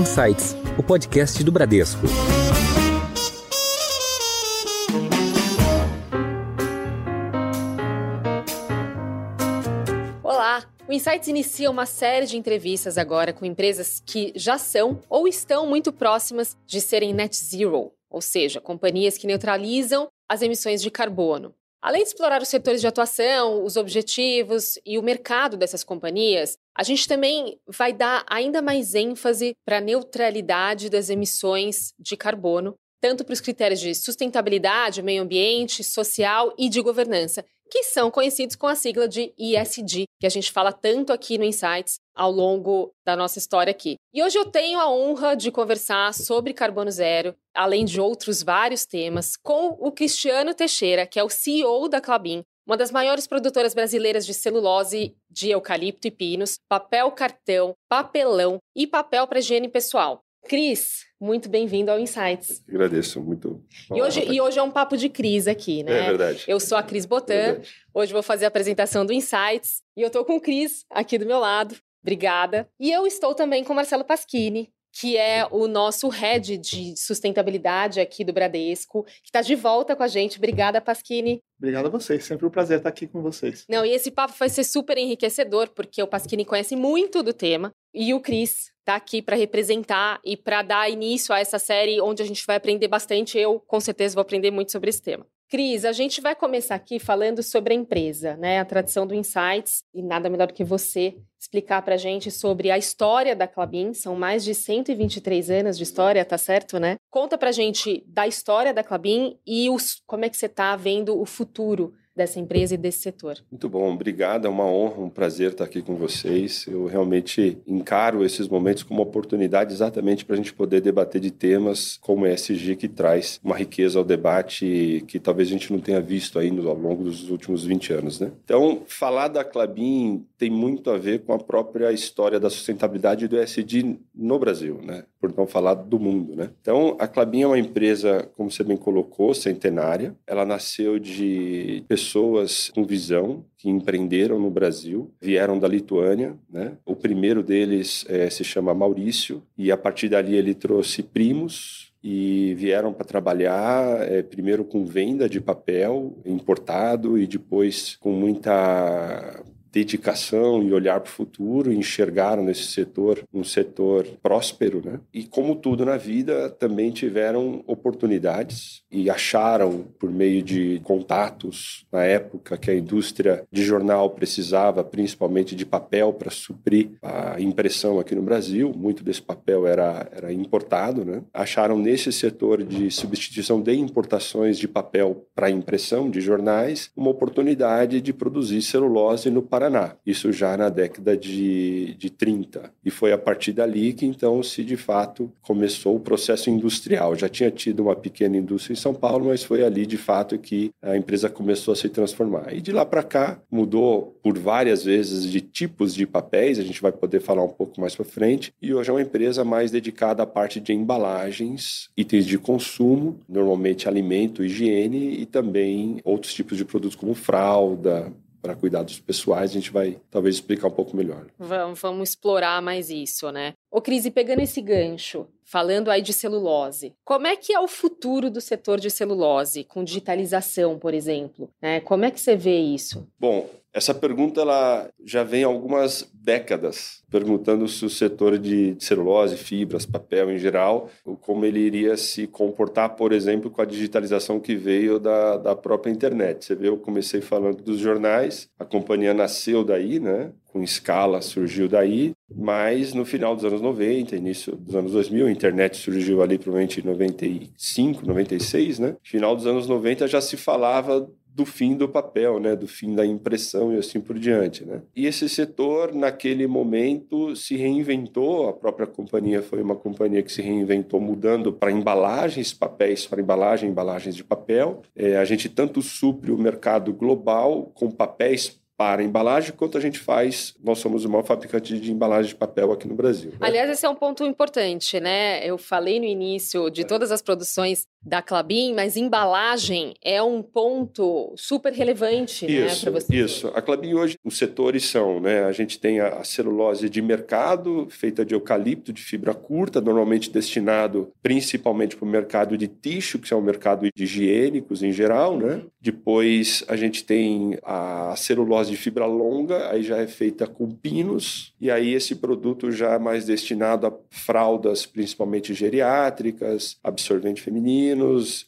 Insights, o podcast do Bradesco. Olá! O Insights inicia uma série de entrevistas agora com empresas que já são ou estão muito próximas de serem net zero, ou seja, companhias que neutralizam as emissões de carbono. Além de explorar os setores de atuação, os objetivos e o mercado dessas companhias, a gente também vai dar ainda mais ênfase para a neutralidade das emissões de carbono, tanto para os critérios de sustentabilidade, meio ambiente, social e de governança, que são conhecidos com a sigla de ESG, que a gente fala tanto aqui no Insights ao longo da nossa história aqui. E hoje eu tenho a honra de conversar sobre carbono zero, além de outros vários temas, com o Cristiano Teixeira, que é o CEO da Clabin, uma das maiores produtoras brasileiras de celulose de eucalipto e pinos, papel cartão, papelão e papel para higiene pessoal. Cris, muito bem-vindo ao Insights. Agradeço, muito. E hoje, e hoje é um papo de Cris aqui, né? É verdade. Eu sou a Cris Botan, é hoje vou fazer a apresentação do Insights e eu estou com o Cris aqui do meu lado. Obrigada. E eu estou também com o Marcelo Pasquini, que é o nosso head de sustentabilidade aqui do Bradesco, que está de volta com a gente. Obrigada, Pasquini. Obrigado a vocês, sempre um prazer estar aqui com vocês. Não, e esse papo vai ser super enriquecedor, porque o Pasquini conhece muito do tema e o Cris está aqui para representar e para dar início a essa série onde a gente vai aprender bastante. Eu, com certeza, vou aprender muito sobre esse tema. Cris, a gente vai começar aqui falando sobre a empresa, né? A tradição do Insights, e nada melhor do que você explicar para a gente sobre a história da Clabin. São mais de 123 anos de história, tá certo, né? Conta para a gente da história da Clabin e os, como é que você está vendo o futuro dessa empresa e desse setor. Muito bom, obrigado. É uma honra, um prazer estar aqui com vocês. Eu realmente encaro esses momentos como oportunidade exatamente para a gente poder debater de temas como ESG que traz uma riqueza ao debate que talvez a gente não tenha visto ainda ao longo dos últimos 20 anos, né? Então, falar da Clabin tem muito a ver com a própria história da sustentabilidade do ESG no Brasil, né? Por não falar do mundo, né? Então, a Clabin é uma empresa, como você bem colocou, centenária. Ela nasceu de pessoas com visão que empreenderam no Brasil, vieram da Lituânia, né? O primeiro deles é, se chama Maurício e a partir dali ele trouxe primos e vieram para trabalhar é, primeiro com venda de papel importado e depois com muita dedicação e olhar para o futuro, enxergaram nesse setor um setor próspero, né? E como tudo na vida, também tiveram oportunidades e acharam por meio de contatos na época que a indústria de jornal precisava principalmente de papel para suprir a impressão aqui no Brasil, muito desse papel era era importado, né? Acharam nesse setor de substituição de importações de papel para impressão de jornais uma oportunidade de produzir celulose no Paraná, isso já na década de, de 30. E foi a partir dali que então se de fato começou o processo industrial. Já tinha tido uma pequena indústria em São Paulo, mas foi ali de fato que a empresa começou a se transformar. E de lá para cá mudou por várias vezes de tipos de papéis, a gente vai poder falar um pouco mais para frente. E hoje é uma empresa mais dedicada à parte de embalagens, itens de consumo, normalmente alimento, higiene e também outros tipos de produtos como fralda, para cuidados pessoais, a gente vai talvez explicar um pouco melhor. Vamos, vamos explorar mais isso, né? Ô, Cris, e pegando esse gancho, falando aí de celulose, como é que é o futuro do setor de celulose, com digitalização, por exemplo? Né? Como é que você vê isso? Bom, essa pergunta ela já vem há algumas décadas, perguntando se o setor de celulose, fibras, papel em geral, como ele iria se comportar, por exemplo, com a digitalização que veio da, da própria internet. Você vê, eu comecei falando dos jornais, a companhia nasceu daí, né? Com escala surgiu daí, mas no final dos anos 90, início dos anos 2000, a internet surgiu ali provavelmente em 95, 96, né? Final dos anos 90 já se falava do fim do papel, né, do fim da impressão e assim por diante, né? E esse setor naquele momento se reinventou, a própria companhia foi uma companhia que se reinventou mudando para embalagens, papéis para embalagem, embalagens de papel. É, a gente tanto supre o mercado global com papéis para embalagem, quanto a gente faz, nós somos o maior fabricante de embalagem de papel aqui no Brasil. Né? Aliás, esse é um ponto importante, né? Eu falei no início de é. todas as produções da Clabin, mas embalagem é um ponto super relevante né, para você. Isso. A Clabin hoje, os setores são, né? A gente tem a, a, celulose de mercado, feita de eucalipto, de fibra curta, normalmente destinado principalmente para o mercado de tixo, que é o mercado de higiênicos em geral, né? Uhum. Depois a gente tem a celulose de fibra longa, aí já é feita com pinos, e aí esse produto já é mais destinado a fraldas, principalmente geriátricas, absorvente feminino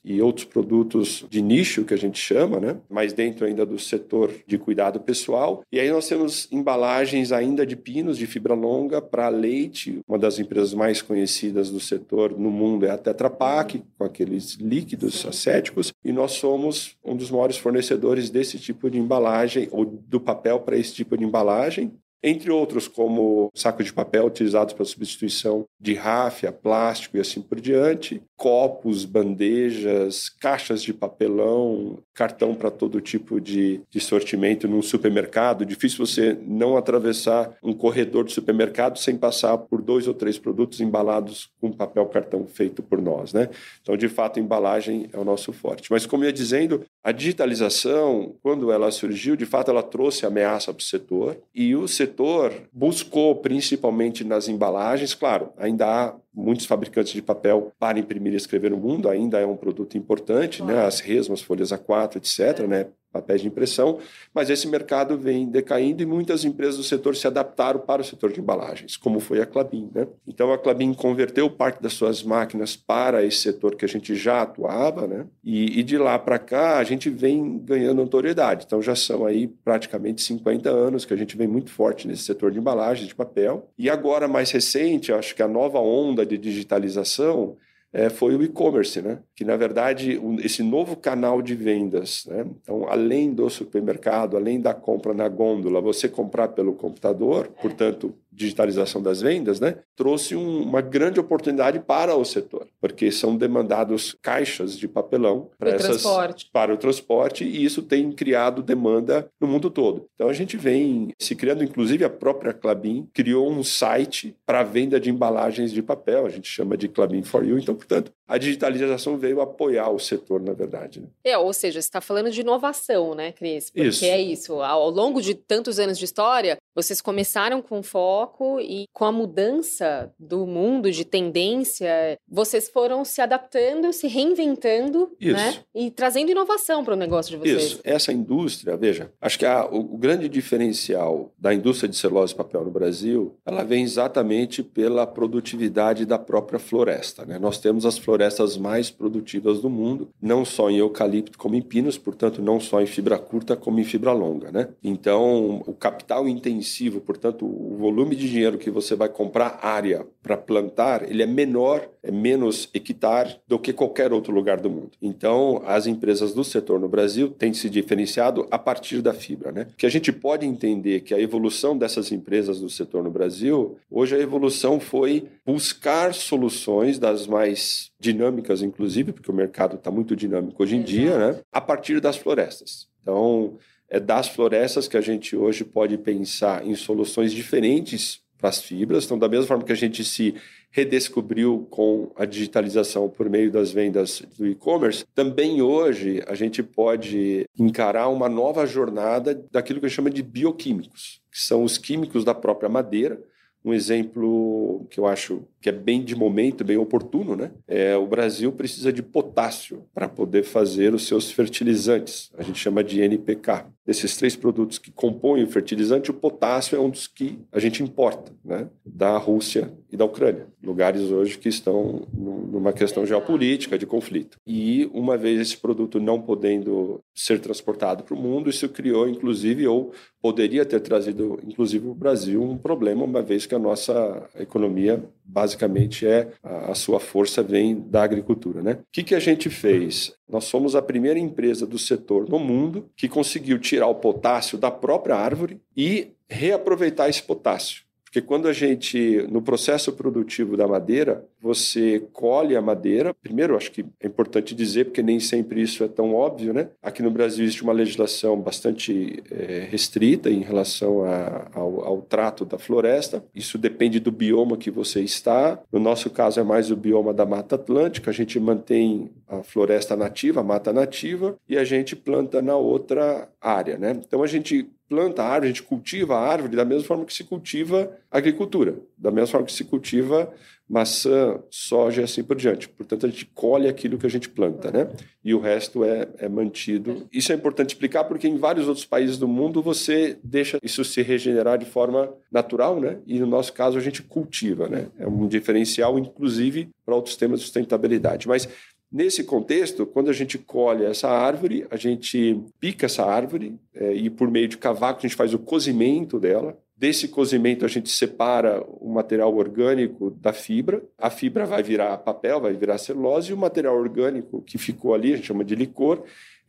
e outros produtos de nicho que a gente chama, né? Mas dentro ainda do setor de cuidado pessoal. E aí nós temos embalagens ainda de pinos de fibra longa para leite. Uma das empresas mais conhecidas do setor no mundo é a Tetra Pak, com aqueles líquidos acéticos, e nós somos um dos maiores fornecedores desse tipo de embalagem ou do papel para esse tipo de embalagem entre outros, como saco de papel utilizados para substituição de ráfia, plástico e assim por diante, copos, bandejas, caixas de papelão, cartão para todo tipo de, de sortimento num supermercado. Difícil você não atravessar um corredor de supermercado sem passar por dois ou três produtos embalados com papel cartão feito por nós, né? Então, de fato, a embalagem é o nosso forte. Mas, como eu ia dizendo, a digitalização, quando ela surgiu, de fato, ela trouxe ameaça para o setor e o setor buscou, principalmente nas embalagens, claro, ainda há muitos fabricantes de papel para imprimir e escrever no mundo, ainda é um produto importante, né? claro. né? As resmas, folhas A4, etc., né? Papéis de impressão, mas esse mercado vem decaindo e muitas empresas do setor se adaptaram para o setor de embalagens, como foi a Clabin. Né? Então, a Clabin converteu parte das suas máquinas para esse setor que a gente já atuava, né? e, e de lá para cá a gente vem ganhando notoriedade. Então, já são aí praticamente 50 anos que a gente vem muito forte nesse setor de embalagens de papel. E agora, mais recente, acho que a nova onda de digitalização é, foi o e-commerce, né? que na verdade um, esse novo canal de vendas, né? então além do supermercado, além da compra na gôndola, você comprar pelo computador, portanto digitalização das vendas, né, trouxe um, uma grande oportunidade para o setor, porque são demandados caixas de papelão para, essas, transporte. para o transporte e isso tem criado demanda no mundo todo. Então a gente vem se criando, inclusive a própria Clabin criou um site para venda de embalagens de papel, a gente chama de Clabin for You. Então, portanto, a digitalização veio apoiar o setor, na verdade. Né? É, ou seja, você está falando de inovação, né, Cris? Porque isso. é isso. Ao longo de tantos anos de história, vocês começaram com foco e com a mudança do mundo de tendência, vocês foram se adaptando, se reinventando, Isso. né? E trazendo inovação para o negócio de vocês. Isso. Essa indústria, veja, acho que a, o, o, grande diferencial da indústria de celulose e papel no Brasil, ela vem exatamente pela produtividade da própria floresta, né? Nós temos as florestas mais produtivas do mundo, não só em eucalipto como em pinos, portanto, não só em fibra curta como em fibra longa, né? Então, o capital intensivo, portanto, o volume de dinheiro que você vai comprar área para plantar, ele é menor, é menos hectare do que qualquer outro lugar do mundo. Então, as empresas do setor no Brasil têm se diferenciado a partir da fibra, né? Que a gente pode entender que a evolução dessas empresas do setor no Brasil, hoje a evolução foi buscar soluções das mais dinâmicas, inclusive, porque o mercado está muito dinâmico hoje em dia, né? A partir das florestas. Então, é das florestas que a gente hoje pode pensar em soluções diferentes para as fibras. Então, da mesma forma que a gente se redescobriu com a digitalização por meio das vendas do e-commerce, também hoje a gente pode encarar uma nova jornada daquilo que a gente chama de bioquímicos, que são os químicos da própria madeira. Um exemplo que eu acho que é bem de momento, bem oportuno, né? É, o Brasil precisa de potássio para poder fazer os seus fertilizantes. A gente chama de NPK. Desses três produtos que compõem o fertilizante, o potássio é um dos que a gente importa, né? Da Rússia e da Ucrânia, lugares hoje que estão numa questão geopolítica de conflito. E uma vez esse produto não podendo ser transportado para o mundo, isso criou, inclusive, ou poderia ter trazido, inclusive, o Brasil um problema, uma vez que a nossa economia basicamente é a, sua força vem da agricultura, né? O que, que a gente fez? Nós somos a primeira empresa do setor no mundo que conseguiu tirar o potássio da própria árvore e reaproveitar esse potássio. Porque quando a gente, no processo produtivo da madeira, você colhe a madeira. Primeiro, acho que é importante dizer, porque nem sempre isso é tão óbvio, né? Aqui no Brasil existe uma legislação bastante é, restrita em relação a, ao, ao trato da floresta. Isso depende do bioma que você está. No nosso caso, é mais o bioma da Mata Atlântica. A gente mantém a floresta nativa, a mata nativa, e a gente planta na outra área, né? Então, a gente planta a árvore, a gente cultiva a árvore da mesma forma que se cultiva a agricultura, da mesma forma que se cultiva maçã, soja e assim por diante. Portanto, a gente colhe aquilo que a gente planta, né? E o resto é, é mantido. Isso é importante explicar porque em vários outros países do mundo você deixa isso se regenerar de forma natural, né? E no nosso caso a gente cultiva, né? É um diferencial, inclusive, para outros temas de sustentabilidade. Mas Nesse contexto, quando a gente colhe essa árvore, a gente pica essa árvore é, e, por meio de cavaco, a gente faz o cozimento dela. Desse cozimento, a gente separa o material orgânico da fibra. A fibra vai virar papel, vai virar celulose, e o material orgânico que ficou ali, a gente chama de licor,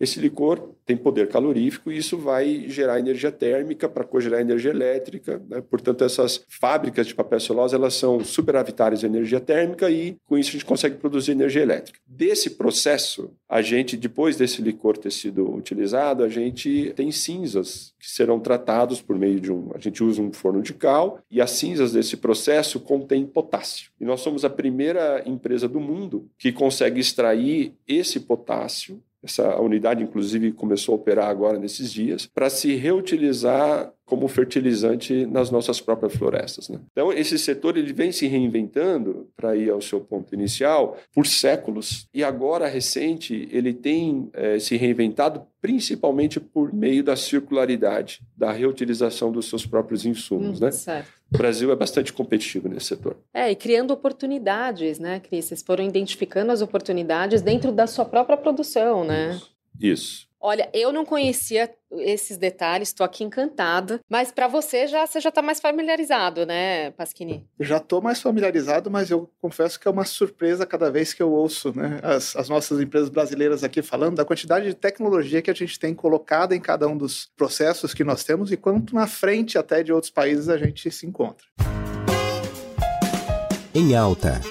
esse licor tem poder calorífico e isso vai gerar energia térmica para cogerar energia elétrica. Né? Portanto, essas fábricas de papel celulose elas são superavitárias de energia térmica e com isso a gente consegue produzir energia elétrica. Desse processo, a gente, depois desse licor ter sido utilizado, a gente tem cinzas que serão tratados por meio de um. A gente usa um forno de cal e as cinzas desse processo contêm potássio. E nós somos a primeira empresa do mundo que consegue extrair esse potássio essa unidade, inclusive, começou a operar agora nesses dias, para se reutilizar como fertilizante nas nossas próprias florestas. Né? Então, esse setor ele vem se reinventando, para ir ao seu ponto inicial, por séculos, e agora, recente, ele tem é, se reinventado principalmente por meio da circularidade, da reutilização dos seus próprios insumos. Hum, né? Certo. O Brasil é bastante competitivo nesse setor. É, e criando oportunidades, né, Cris? Vocês foram identificando as oportunidades dentro da sua própria produção, né? Isso. Isso. Olha, eu não conhecia esses detalhes, estou aqui encantada. Mas para você já você já está mais familiarizado, né, Pasquini? Já estou mais familiarizado, mas eu confesso que é uma surpresa cada vez que eu ouço, né, as, as nossas empresas brasileiras aqui falando da quantidade de tecnologia que a gente tem colocada em cada um dos processos que nós temos e quanto na frente até de outros países a gente se encontra. Em alta.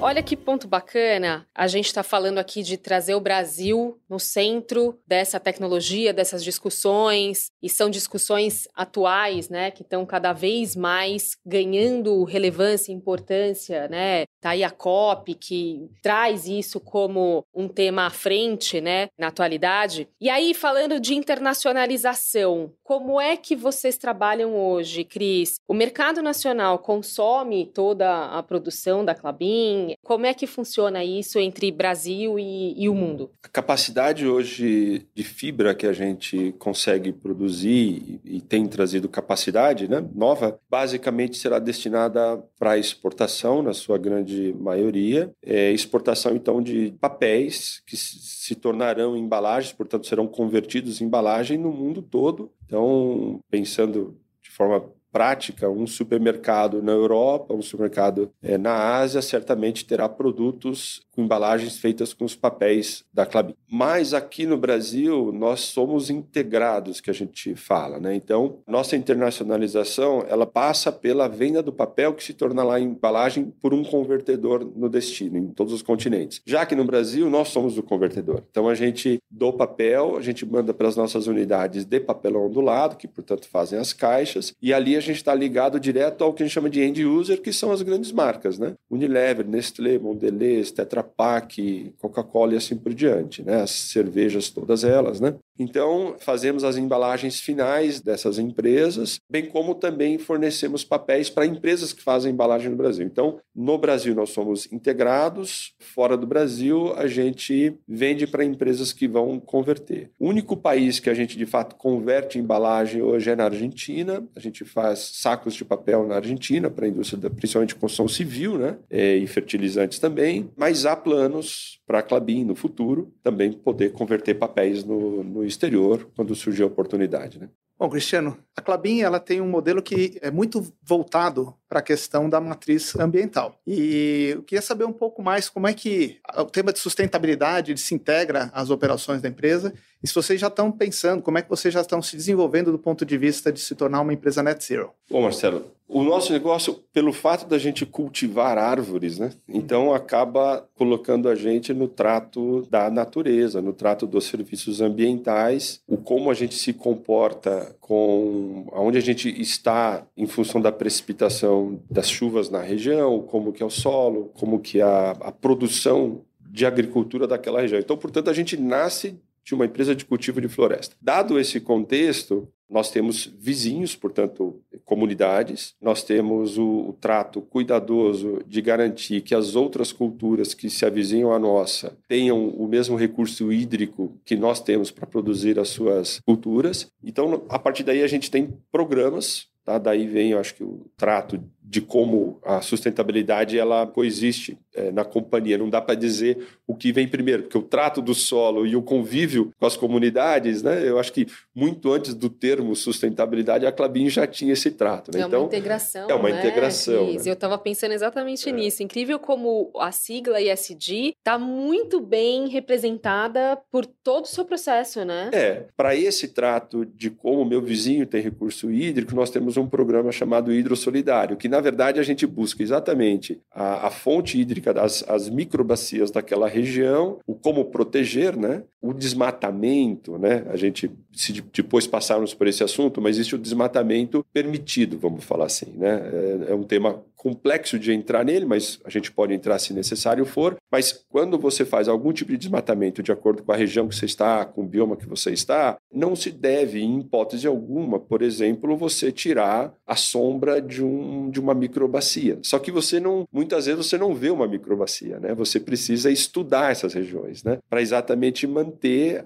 Olha que ponto bacana. A gente está falando aqui de trazer o Brasil no centro dessa tecnologia, dessas discussões, e são discussões atuais, né, que estão cada vez mais ganhando relevância e importância, né? Tá aí a COP que traz isso como um tema à frente, né, na atualidade. E aí falando de internacionalização, como é que vocês trabalham hoje, Cris? O mercado nacional consome toda a produção da Clabin? Como é que funciona isso entre Brasil e, e o mundo? A capacidade hoje de fibra que a gente consegue produzir e, e tem trazido capacidade né, nova, basicamente será destinada para exportação, na sua grande maioria. É, exportação, então, de papéis que se tornarão embalagens, portanto, serão convertidos em embalagem no mundo todo. Então, pensando de forma prática, um supermercado na Europa, um supermercado é, na Ásia, certamente terá produtos com embalagens feitas com os papéis da Clabin. Mas aqui no Brasil, nós somos integrados, que a gente fala, né? Então, nossa internacionalização, ela passa pela venda do papel que se torna lá embalagem por um convertedor no destino, em todos os continentes. Já que no Brasil, nós somos o convertedor. Então, a gente do papel, a gente manda para as nossas unidades de papelão ondulado, que, portanto, fazem as caixas, e ali a gente está ligado direto ao que a gente chama de end user, que são as grandes marcas, né? Unilever, Nestlé, Mondelez, Tetra Pak, Coca-Cola e assim por diante, né? As cervejas todas elas, né? Então, fazemos as embalagens finais dessas empresas, bem como também fornecemos papéis para empresas que fazem embalagem no Brasil. Então, no Brasil nós somos integrados, fora do Brasil a gente vende para empresas que vão converter. O único país que a gente de fato converte embalagem hoje é na Argentina. A gente faz sacos de papel na Argentina para a indústria, principalmente construção civil, né? É, e fertilizantes também. Mas há planos para a Clabin no futuro também poder converter papéis no, no exterior quando surgir a oportunidade. Né? Bom, Cristiano, a Clabin ela tem um modelo que é muito voltado para a questão da matriz ambiental. E eu queria saber um pouco mais como é que o tema de sustentabilidade se integra às operações da empresa E se vocês já estão pensando, como é que vocês já estão se desenvolvendo do ponto de vista de se tornar uma empresa net zero? Bom, Marcelo, o nosso negócio, pelo fato da gente cultivar árvores, né? Então acaba colocando a gente no trato da natureza, no trato dos serviços ambientais, o como a gente se comporta com aonde a gente está em função da precipitação das chuvas na região, como que é o solo, como que é a, a produção de agricultura daquela região. Então, portanto, a gente nasce de uma empresa de cultivo de floresta. Dado esse contexto, nós temos vizinhos, portanto, comunidades, nós temos o, o, trato cuidadoso de garantir que as outras culturas que se avizinham à nossa tenham o mesmo recurso hídrico que nós temos para produzir as suas culturas. Então, a partir daí, a gente tem programas, tá? daí vem, eu acho que, o trato de como a sustentabilidade ela coexiste é, na companhia. Não dá para dizer o que vem primeiro, porque o trato do solo e o convívio com as comunidades, né? Eu acho que muito antes do termo sustentabilidade, a Clabin já tinha esse trato. Né? É então, uma integração. É uma né, integração. Né? Eu estava pensando exatamente é. nisso. Incrível como a sigla ESG está muito bem representada por todo o seu processo, né? É. Para esse trato de como meu vizinho tem recurso hídrico, nós temos um programa chamado Hidro Solidário, que na na verdade, a gente busca exatamente a, a fonte hídrica das as microbacias daquela região, o como proteger, né? O desmatamento, né? a gente, se depois passarmos por esse assunto, mas existe o desmatamento permitido, vamos falar assim. Né? É, é um tema complexo de entrar nele, mas a gente pode entrar se necessário for. Mas quando você faz algum tipo de desmatamento de acordo com a região que você está, com o bioma que você está, não se deve, em hipótese alguma, por exemplo, você tirar a sombra de, um, de uma microbacia. Só que você não, muitas vezes você não vê uma microbacia, né? Você precisa estudar essas regiões, né? Para exatamente manter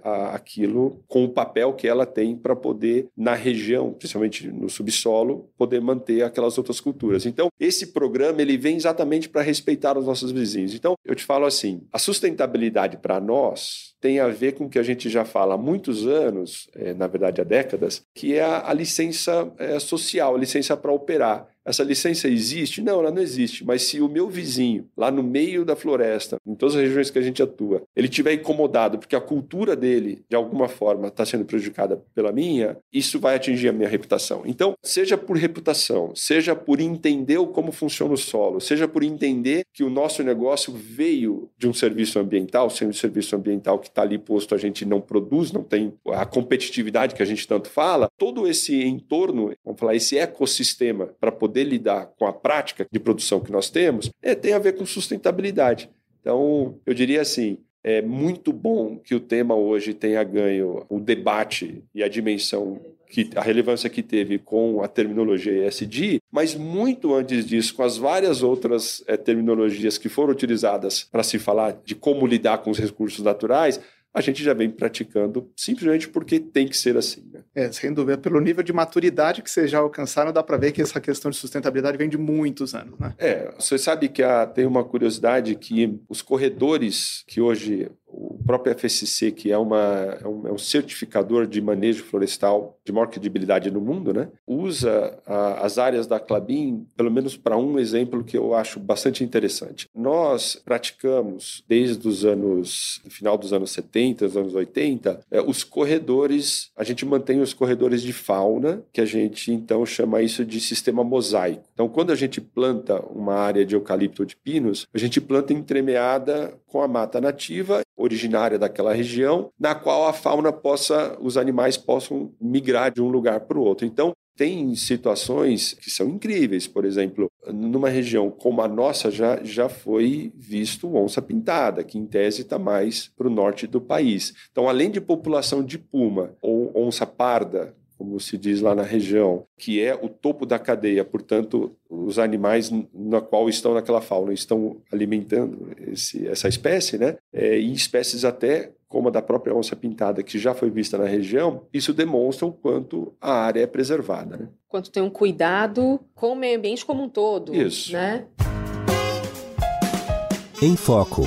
a, aquilo com o papel que ela tem para poder na região, principalmente no subsolo, poder manter aquelas outras culturas. Então, esse esse programa ele vem exatamente para respeitar os nossos vizinhos. Então, eu te falo assim: a sustentabilidade para nós tem a ver com o que a gente já fala há muitos anos, é, na verdade há décadas, que é a, a licença é, social, a licença para operar. Essa licença existe? Não, ela não existe. Mas se o meu vizinho, lá no meio da floresta, em todas as regiões que a gente atua, ele tiver incomodado porque a cultura dele, de alguma forma, está sendo prejudicada pela minha, isso vai atingir a minha reputação. Então, seja por reputação, seja por entender como funciona o solo, seja por entender que o nosso negócio veio de um serviço ambiental, sendo um serviço ambiental que está ali posto, a gente não produz, não tem a competitividade que a gente tanto fala, todo esse entorno, vamos falar, esse ecossistema para poder poder lidar com a prática de produção que nós temos, é, tem a ver com sustentabilidade. Então, eu diria assim, é muito bom que o tema hoje tenha ganho o debate e a dimensão que a relevância que teve com a terminologia ESG, mas muito antes disso, com as várias outras é, terminologias que foram utilizadas para se falar de como lidar com os recursos naturais, a gente já vem praticando simplesmente porque tem que ser assim. Né? É, sem dúvida. Pelo nível de maturidade que vocês já alcançaram, dá para ver que essa questão de sustentabilidade vem de muitos anos. Né? É, você sabe que há, tem uma curiosidade que os corredores que hoje o próprio FSC, que é, uma, é, um, é um certificador de manejo florestal de maior credibilidade no mundo, né, usa a, as áreas da Clabin, pelo menos para um exemplo que eu acho bastante interessante. Nós praticamos, desde os anos, no final dos anos 70, os anos 80, é, os corredores, a gente mantém os corredores de fauna, que a gente então chama isso de sistema mosaico. Então, quando a gente planta uma área de eucalipto ou de pinos, a gente planta entremeada com a mata nativa originária daquela região, na qual a fauna possa, os animais possam migrar de um lugar para o outro. Então, tem situações que são incríveis, por exemplo, numa região como a nossa já, já foi visto onça pintada, que em tese está mais para o norte do país. Então, além de população de puma ou onça parda, como se diz lá na região, que é o topo da cadeia, portanto, os animais na qual estão naquela fauna estão alimentando esse, essa espécie, né? É, e espécies até como a da própria onça pintada, que já foi vista na região, isso demonstra o quanto a área é preservada. Né? Quanto tem um cuidado com o meio ambiente como um todo. Isso. Né? Em Foco.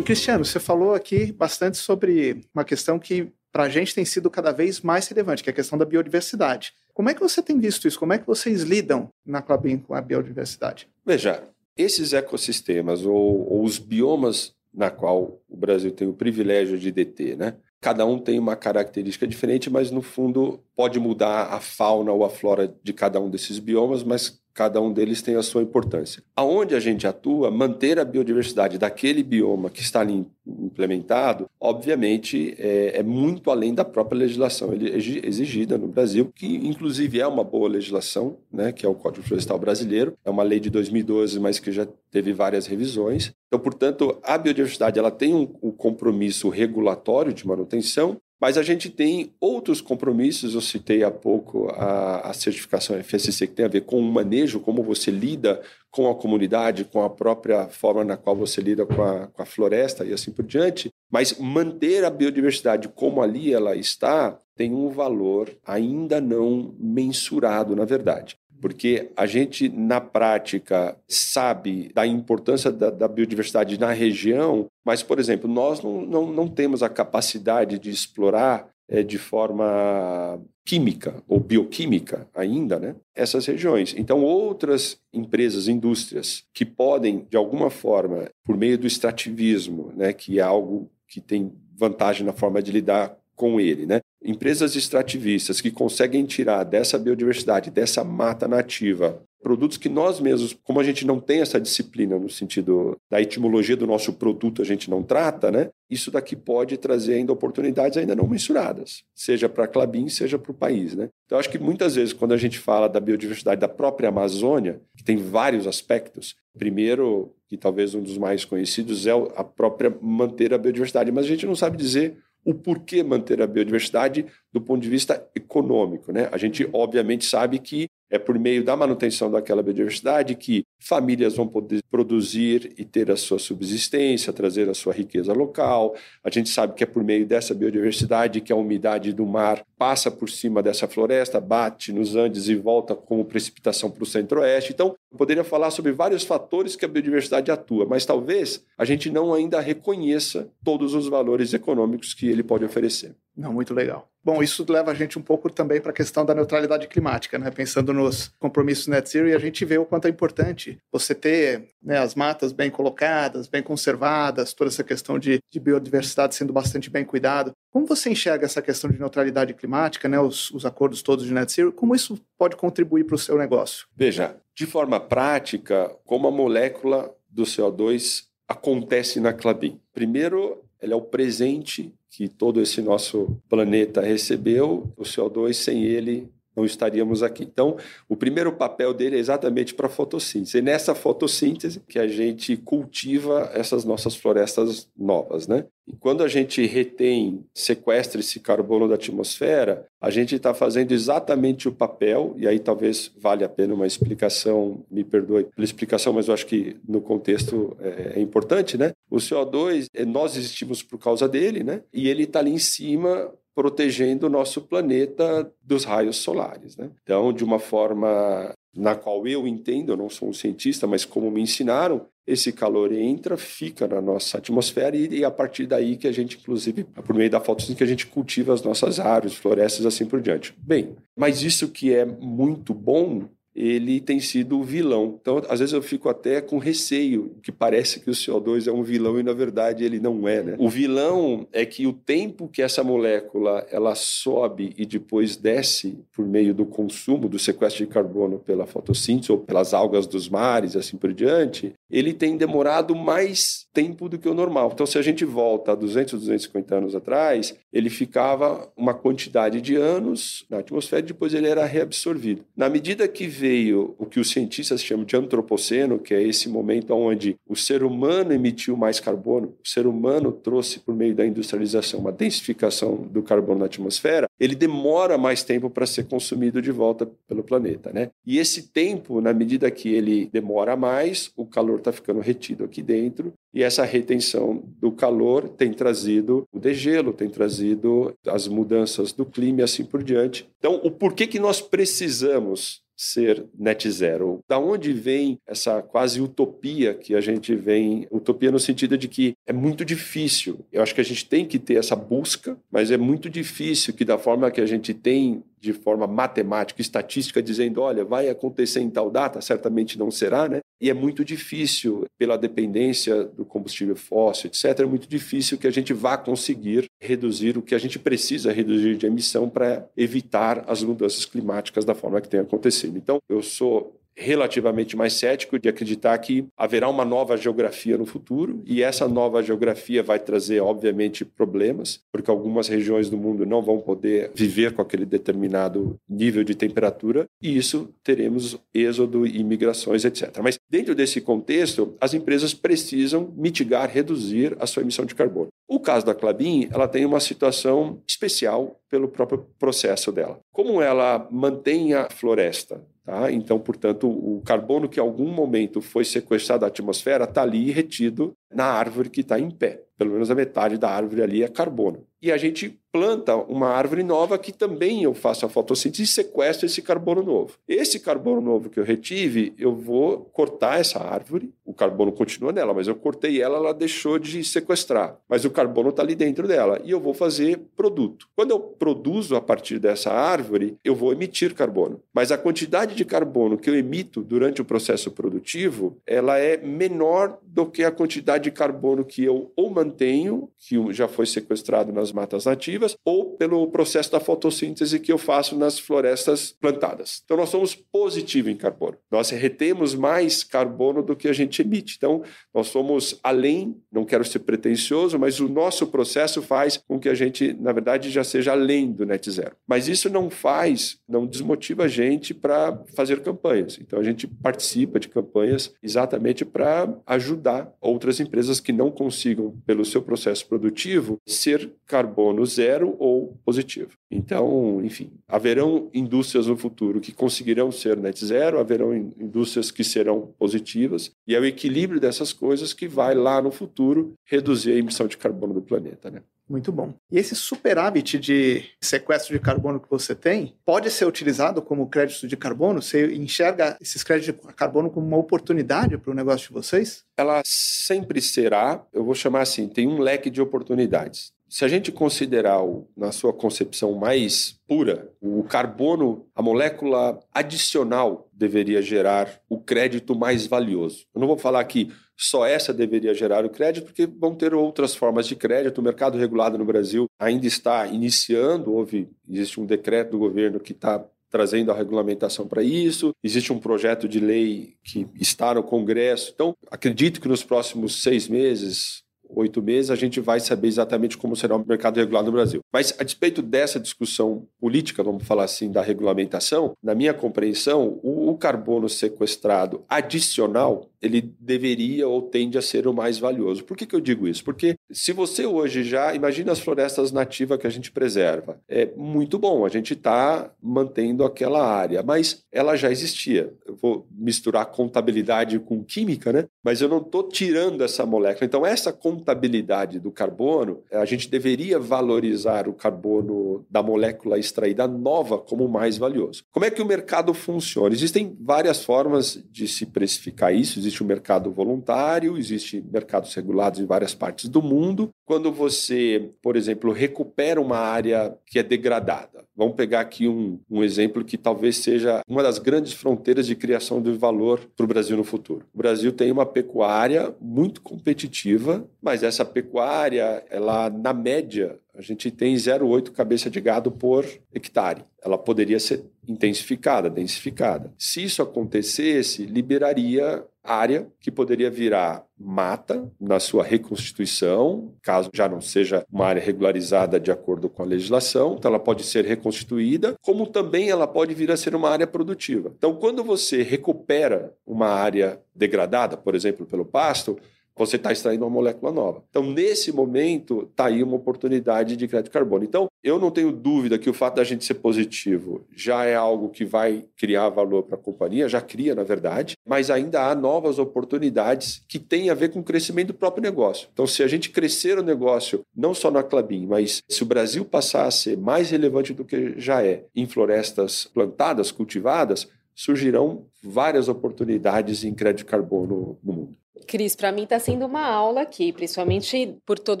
Cristiano, você falou aqui bastante sobre uma questão que para a gente tem sido cada vez mais relevante, que é a questão da biodiversidade. Como é que você tem visto isso? Como é que vocês lidam na Clabin com a biodiversidade? Veja, esses ecossistemas ou, ou os biomas na qual o Brasil tem o privilégio de deter, né? Cada um tem uma característica diferente, mas no fundo pode mudar a fauna ou a flora de cada um desses biomas, mas cada um deles tem a sua importância. Aonde a gente atua, manter a biodiversidade daquele bioma que está ali implementado, obviamente, é, é muito além da própria legislação exigida no Brasil, que inclusive é uma boa legislação, né, que é o Código Florestal Brasileiro, é uma lei de 2012, mas que já teve várias revisões. Então, portanto, a biodiversidade ela tem um, um compromisso regulatório de manutenção, mas a gente tem outros compromissos, eu citei há pouco a, a, certificação FSC, que tem a ver com o manejo, como você lida com a comunidade, com a própria forma na qual você lida com a, com a floresta e assim por diante. Mas manter a biodiversidade como ali ela está tem um valor ainda não mensurado, na verdade porque a gente, na prática, sabe da importância da, da biodiversidade na região, mas, por exemplo, nós não, não, não temos a capacidade de explorar é, de forma química ou bioquímica ainda, né, essas regiões. Então, outras empresas, indústrias que podem, de alguma forma, por meio do extrativismo, né, que é algo que tem vantagem na forma de lidar com ele, né? Empresas extrativistas que conseguem tirar dessa biodiversidade, dessa mata nativa, produtos que nós mesmos, como a gente não tem essa disciplina no sentido da etimologia do nosso produto, a gente não trata, né? Isso daqui pode trazer ainda oportunidades ainda não mensuradas, seja para a Clabin, seja para o país, né? Então, acho que muitas vezes, quando a gente fala da biodiversidade da própria Amazônia, que tem vários aspectos, primeiro, que talvez um dos mais conhecidos, é a própria manter a biodiversidade, mas a gente não sabe dizer o porquê manter a biodiversidade do ponto de vista econômico. Né? A gente, obviamente, sabe que é por meio da manutenção daquela biodiversidade que famílias vão poder produzir e ter a sua subsistência, trazer a sua riqueza local. A gente sabe que é por meio dessa biodiversidade que a umidade do mar passa por cima dessa floresta, bate nos Andes e volta como precipitação para o centro-oeste. Então, eu poderia falar sobre vários fatores que a biodiversidade atua, mas talvez a gente não ainda reconheça todos os valores econômicos que ele pode oferecer. Não, muito legal. Bom, isso leva a gente um pouco também para a questão da neutralidade climática, né? Pensando nos compromissos net zero, e a gente vê o quanto é importante você ter né, as matas bem colocadas, bem conservadas, toda essa questão de, de, biodiversidade sendo bastante bem cuidado. Como você enxerga essa questão de neutralidade climática, né? Os, os acordos todos de net zero, como isso pode contribuir para o seu negócio? Veja, de forma prática, como a molécula do CO2 acontece na Clabin. Primeiro, ela é o presente que todo esse nosso planeta recebeu, o CO2 sem ele não estaríamos aqui. Então, o primeiro papel dele é exatamente para a fotossíntese. E nessa fotossíntese que a gente cultiva essas nossas florestas novas, né? E quando a gente retém, sequestra esse carbono da atmosfera, a gente está fazendo exatamente o papel, e aí talvez valha a pena uma explicação, me perdoe pela explicação, mas eu acho que no contexto é, é importante, né? O CO2, é, nós existimos por causa dele, né? E ele está ali em cima protegendo o nosso planeta dos raios solares. Né? Então, de uma forma na qual eu entendo, eu não sou um cientista, mas como me ensinaram, esse calor entra, fica na nossa atmosfera e, e a partir daí que a gente, inclusive, por meio da fotossíntese, a gente cultiva as nossas árvores, florestas, assim por diante. Bem, mas isso que é muito bom ele tem sido o vilão. Então, às vezes eu fico até com receio, que parece que o CO2 é um vilão e na verdade ele não é, né? O vilão é que o tempo que essa molécula ela sobe e depois desce por meio do consumo do sequestro de carbono pela fotossíntese ou pelas algas dos mares, assim por diante, ele tem demorado mais tempo do que o normal. Então, se a gente volta a 200, 250 anos atrás, ele ficava uma quantidade de anos na atmosfera e depois ele era reabsorvido. Na medida que veio o que os cientistas chamam de antropoceno, que é esse momento onde o ser humano emitiu mais carbono, o ser humano trouxe por meio da industrialização uma densificação do carbono na atmosfera, ele demora mais tempo para ser consumido de volta pelo planeta, né? E esse tempo, na medida que ele demora mais, o calor está ficando retido aqui dentro e essa retenção do calor tem trazido o degelo, tem trazido as mudanças do clima e assim por diante. Então, o porquê que nós precisamos ser net zero. Da onde vem essa quase utopia que a gente vem, utopia no sentido de que é muito difícil. Eu acho que a gente tem que ter essa busca, mas é muito difícil que da forma que a gente tem de forma matemática, estatística, dizendo, olha, vai acontecer em tal data, certamente não será, né? E é muito difícil, pela dependência do combustível fóssil, etc., é muito difícil que a gente vá conseguir reduzir o que a gente precisa reduzir de emissão para evitar as mudanças climáticas da forma que tem acontecido. Então, eu sou relativamente mais cético de acreditar que haverá uma nova geografia no futuro e essa nova geografia vai trazer, obviamente, problemas, porque algumas regiões do mundo não vão poder viver com aquele determinado nível de temperatura e isso teremos êxodo e migrações, etc. Mas dentro desse contexto, as empresas precisam mitigar, reduzir a sua emissão de carbono. O caso da Clabin, ela tem uma situação especial pelo próprio processo dela. Como ela mantém a floresta Tá? Então, portanto, o carbono que em algum momento foi sequestrado da atmosfera está ali retido na árvore que está em pé. Pelo menos a metade da árvore ali é carbono. E a gente planta uma árvore nova que também eu faço a fotossíntese e sequestro esse carbono novo. Esse carbono novo que eu retive, eu vou cortar essa árvore. O carbono continua nela, mas eu cortei ela, ela deixou de sequestrar. Mas o carbono está ali dentro dela. E eu vou fazer produto. Quando eu produzo a partir dessa árvore, eu vou emitir carbono. Mas a quantidade de carbono que eu emito durante o processo produtivo, ela é menor do que a quantidade de carbono que eu ou mantenho, que já foi sequestrado nas matas nativas, ou pelo processo da fotossíntese que eu faço nas florestas plantadas. Então, nós somos positivos em carbono. Nós retemos mais carbono do que a gente emite. Então, nós somos além, não quero ser pretensioso, mas o nosso processo faz com que a gente, na verdade, já seja além do net zero. Mas isso não faz, não desmotiva a gente para fazer campanhas. Então, a gente participa de campanhas exatamente para ajudar outras empresas empresas que não consigam, pelo seu processo produtivo, ser carbono zero ou positivo. Então, enfim, haverão indústrias no futuro que conseguirão ser net zero, haverão indústrias que serão positivas, e é o equilíbrio dessas coisas que vai lá no futuro reduzir a emissão de carbono do planeta. Né? Muito bom. E esse superávit de sequestro de carbono que você tem pode ser utilizado como crédito de carbono? Você enxerga esses créditos de carbono como uma oportunidade para o negócio de vocês? Ela sempre será, eu vou chamar assim, tem um leque de oportunidades. Se a gente considerar na sua concepção mais pura, o carbono, a molécula adicional deveria gerar o crédito mais valioso. Eu não vou falar que só essa deveria gerar o crédito, porque vão ter outras formas de crédito. O mercado regulado no Brasil ainda está iniciando, houve, existe um decreto do governo que está trazendo a regulamentação para isso. Existe um projeto de lei que está no Congresso. Então, acredito que nos próximos seis meses, oito meses, a gente vai saber exatamente como será o mercado regulado no Brasil. Mas, a despeito dessa discussão política, vamos falar assim, da regulamentação, na minha compreensão, o, carbono sequestrado adicional ele deveria ou tende a ser o mais valioso. Por que, que eu digo isso? Porque se você hoje já imagina as florestas nativas que a gente preserva, é muito bom, a gente está mantendo aquela área, mas ela já existia. Eu vou misturar contabilidade com química, né? Mas eu não estou tirando essa molécula. Então, essa contabilidade do carbono, a gente deveria valorizar o carbono da molécula extraída nova como mais valioso. Como é que o mercado funciona? Existem várias formas de se precificar isso. Existe o mercado voluntário, existe mercados regulados em várias partes do mundo. Quando você, por exemplo, recupera uma área que é degradada, vamos pegar aqui um, um exemplo que talvez seja uma das grandes fronteiras de criação de valor para o Brasil no futuro. O Brasil tem uma pecuária muito competitiva, mas essa pecuária, ela na média, a gente tem 0,8 cabeça de gado por hectare. Ela poderia ser intensificada, densificada. Se isso acontecesse, liberaria área que poderia virar mata na sua reconstituição, caso já não seja uma área regularizada de acordo com a legislação, então ela pode ser reconstituída, como também ela pode vir a ser uma área produtiva. Então, quando você recupera uma área degradada, por exemplo, pelo pasto, você está extraindo uma molécula nova. Então, nesse momento, está aí uma oportunidade de crédito de carbono. Então, eu não tenho dúvida que o fato da gente ser positivo já é algo que vai criar valor para a companhia, já cria, na verdade, mas ainda há novas oportunidades que têm a ver com o crescimento do próprio negócio. Então, se a gente crescer o negócio, não só na Clabin, mas se o Brasil passar a ser mais relevante do que já é em florestas plantadas, cultivadas, surgirão várias oportunidades em crédito de carbono no mundo. Cris, para mim está sendo uma aula aqui, principalmente por todo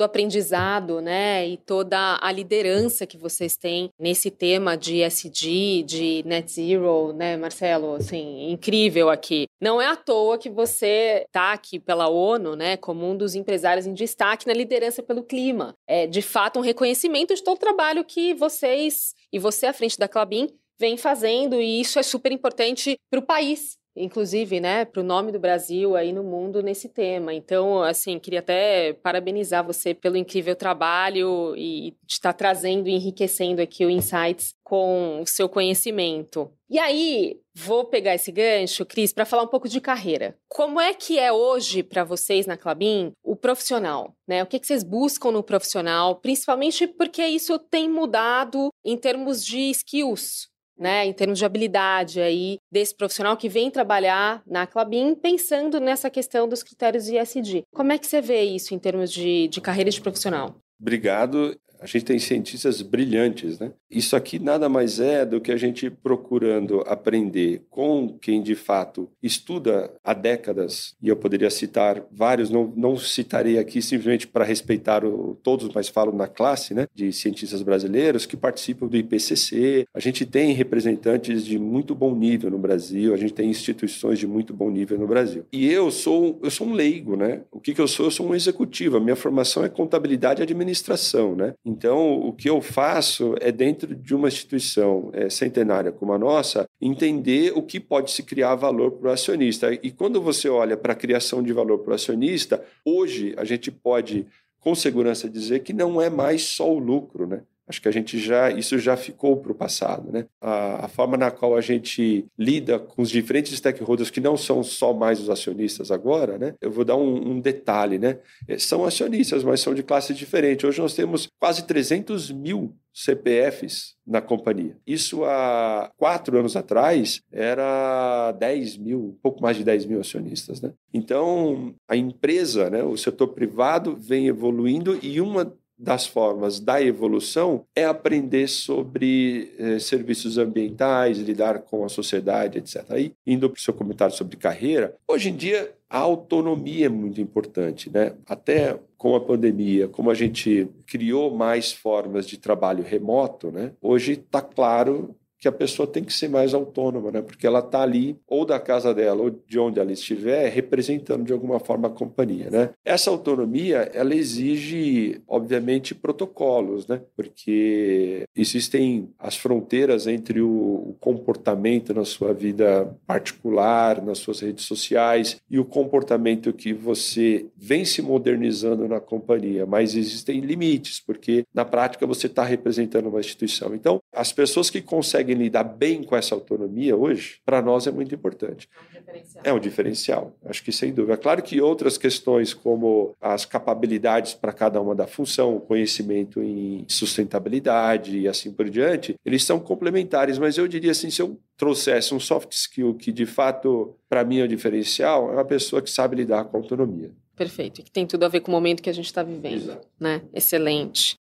o aprendizado, né, e toda a liderança que vocês têm nesse tema de SD, de Net Zero, né, Marcelo, assim, incrível aqui. Não é à toa que você está aqui pela ONU, né, como um dos empresários em destaque na liderança pelo clima. É, de fato, um reconhecimento de todo o trabalho que vocês e você à frente da Clabin vem fazendo, e isso é super importante para o país, inclusive, né, para o nome do Brasil aí no mundo nesse tema. Então, assim, queria até parabenizar você pelo incrível trabalho e estar trazendo e enriquecendo aqui o Insights com o seu conhecimento. E aí, vou pegar esse gancho, Cris, para falar um pouco de carreira. Como é que é hoje para vocês na Clabin o profissional? Né? O que, que vocês buscam no profissional? Principalmente porque isso tem mudado em termos de skills, né, em termos de habilidade aí desse profissional que vem trabalhar na Clabin pensando nessa questão dos critérios de ESG. Como é que você vê isso em termos de, de carreira de profissional? Obrigado. A gente tem cientistas brilhantes, né? Isso aqui nada mais é do que a gente procurando aprender com quem de fato estuda há décadas, e eu poderia citar vários, não, não citarei aqui simplesmente para respeitar o, todos, mas falo na classe, né, de cientistas brasileiros que participam do IPCC. A gente tem representantes de muito bom nível no Brasil, a gente tem instituições de muito bom nível no Brasil. E eu sou, eu sou um leigo, né? O que, que eu sou? Eu sou um executivo. A minha formação é contabilidade e administração, né? Então, o que eu faço é, dentro de uma instituição é, centenária como a nossa, entender o que pode se criar valor para o acionista. E quando você olha para a criação de valor para o acionista, hoje a gente pode, com segurança, dizer que não é mais só o lucro, né? Acho que a gente já isso já ficou para o passado, né? A, a, forma na qual a gente lida com os diferentes stakeholders que não são só mais os acionistas agora, né? Eu vou dar um, um detalhe, né? É, são acionistas, mas são de classe diferente. Hoje nós temos quase 300 mil CPFs na companhia. Isso há quatro anos atrás era 10 mil, pouco mais de 10 mil acionistas. Né? Então, a empresa, né, o setor privado vem evoluindo e uma das formas da evolução é aprender sobre eh, serviços ambientais, lidar com a sociedade, etc. Aí, indo para o seu comentário sobre carreira, hoje em dia a autonomia é muito importante, né? Até com a pandemia, como a gente criou mais formas de trabalho remoto, né? Hoje está claro que a pessoa tem que ser mais autônoma, né? Porque ela está ali, ou da casa dela, ou de onde ela estiver, representando de alguma forma a companhia, né? Essa autonomia, ela exige, obviamente, protocolos, né? Porque existem as fronteiras entre o comportamento na sua vida particular, nas suas redes sociais, e o comportamento que você vem se modernizando na companhia, mas existem limites, porque na prática você está representando uma instituição. Então, as pessoas que conseguem conseguem lidar bem com essa autonomia hoje, para nós é muito importante. É um diferencial. É um diferencial, acho que sem dúvida. Claro que outras questões, como as capacidades para cada uma da função, o conhecimento em sustentabilidade e assim por diante, eles são complementares, mas eu diria assim, se eu trouxesse um soft skill que de fato para mim é o um diferencial, é uma pessoa que sabe lidar com a autonomia. Perfeito, e que tem tudo a ver com o momento que a gente está vivendo, Exato. né? Excelente.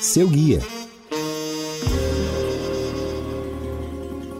Seu guia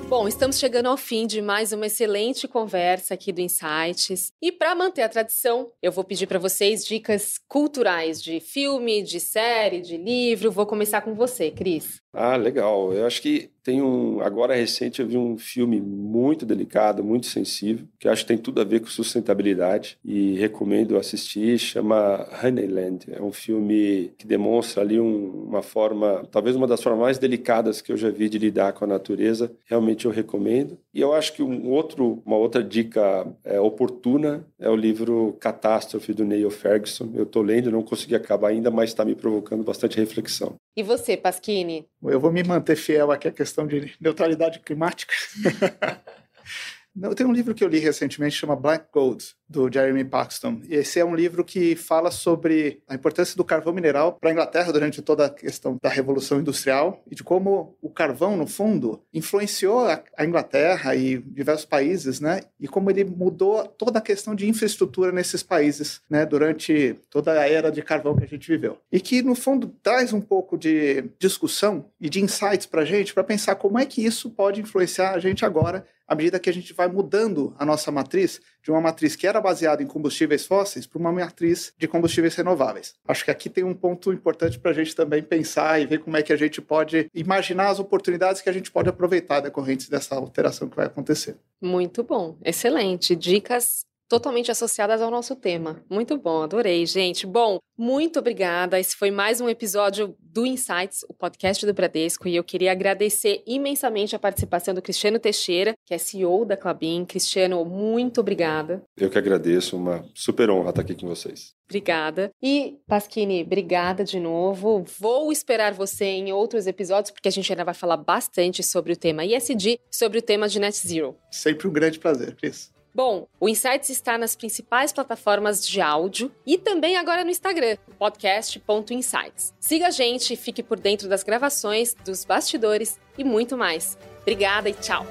Bom, estamos chegando ao fim de mais uma excelente conversa aqui do Insights. E para manter a tradição, eu vou pedir para vocês dicas culturais de filme, de série, de livro. Vou começar com você, Cris. Ah, legal. Eu acho que tem um. Agora recente eu vi um filme muito delicado, muito sensível, que acho que tem tudo a ver com sustentabilidade e recomendo assistir. Chama Honeyland. É um filme que demonstra ali um, uma forma, talvez uma das formas mais delicadas que eu já vi de lidar com a natureza. Realmente eu recomendo. E eu acho que um outro, uma outra dica é, oportuna é o livro Catástrofe do Neil Ferguson. Eu estou lendo, não consegui acabar ainda, mas está me provocando bastante reflexão. E você, Pasquini? Eu vou me manter fiel aqui à questão de neutralidade climática. Tenho um livro que eu li recentemente chama Black Gold, do Jeremy Paxton. E esse é um livro que fala sobre a importância do carvão mineral para a Inglaterra durante toda a questão da Revolução Industrial e de como o carvão, no fundo, influenciou a Inglaterra e diversos países, né? E como ele mudou toda a questão de infraestrutura nesses países, né? Durante toda a era de carvão que a gente viveu. E que, no fundo, traz um pouco de discussão e de insights para a gente, para pensar como é que isso pode influenciar a gente agora à medida que a gente vai mudando a nossa matriz de uma matriz que era baseada em combustíveis fósseis para uma matriz de combustíveis renováveis. Acho que aqui tem um ponto importante para a gente também pensar e ver como é que a gente pode imaginar as oportunidades que a gente pode aproveitar decorrentes dessa alteração que vai acontecer. Muito bom, excelente. Dicas totalmente associadas ao nosso tema. Muito bom, adorei, gente. Bom, muito obrigada. Esse foi mais um episódio do Insights, o podcast do Bradesco, e eu queria agradecer imensamente a participação do Cristiano Teixeira, que é CEO da Clabin. Cristiano, muito obrigada. Eu que agradeço, uma super honra estar aqui com vocês. Obrigada. E, Pasquini, obrigada de novo. Vou esperar você em outros episódios, porque a gente ainda vai falar bastante sobre o tema ISD, sobre o tema de Net Zero. Sempre um grande prazer, Cris. Bom, o Insights está nas principais plataformas de áudio e também agora no Instagram, podcast.insights. Siga a gente, fique por dentro das gravações, dos bastidores e muito mais. Obrigada e tchau!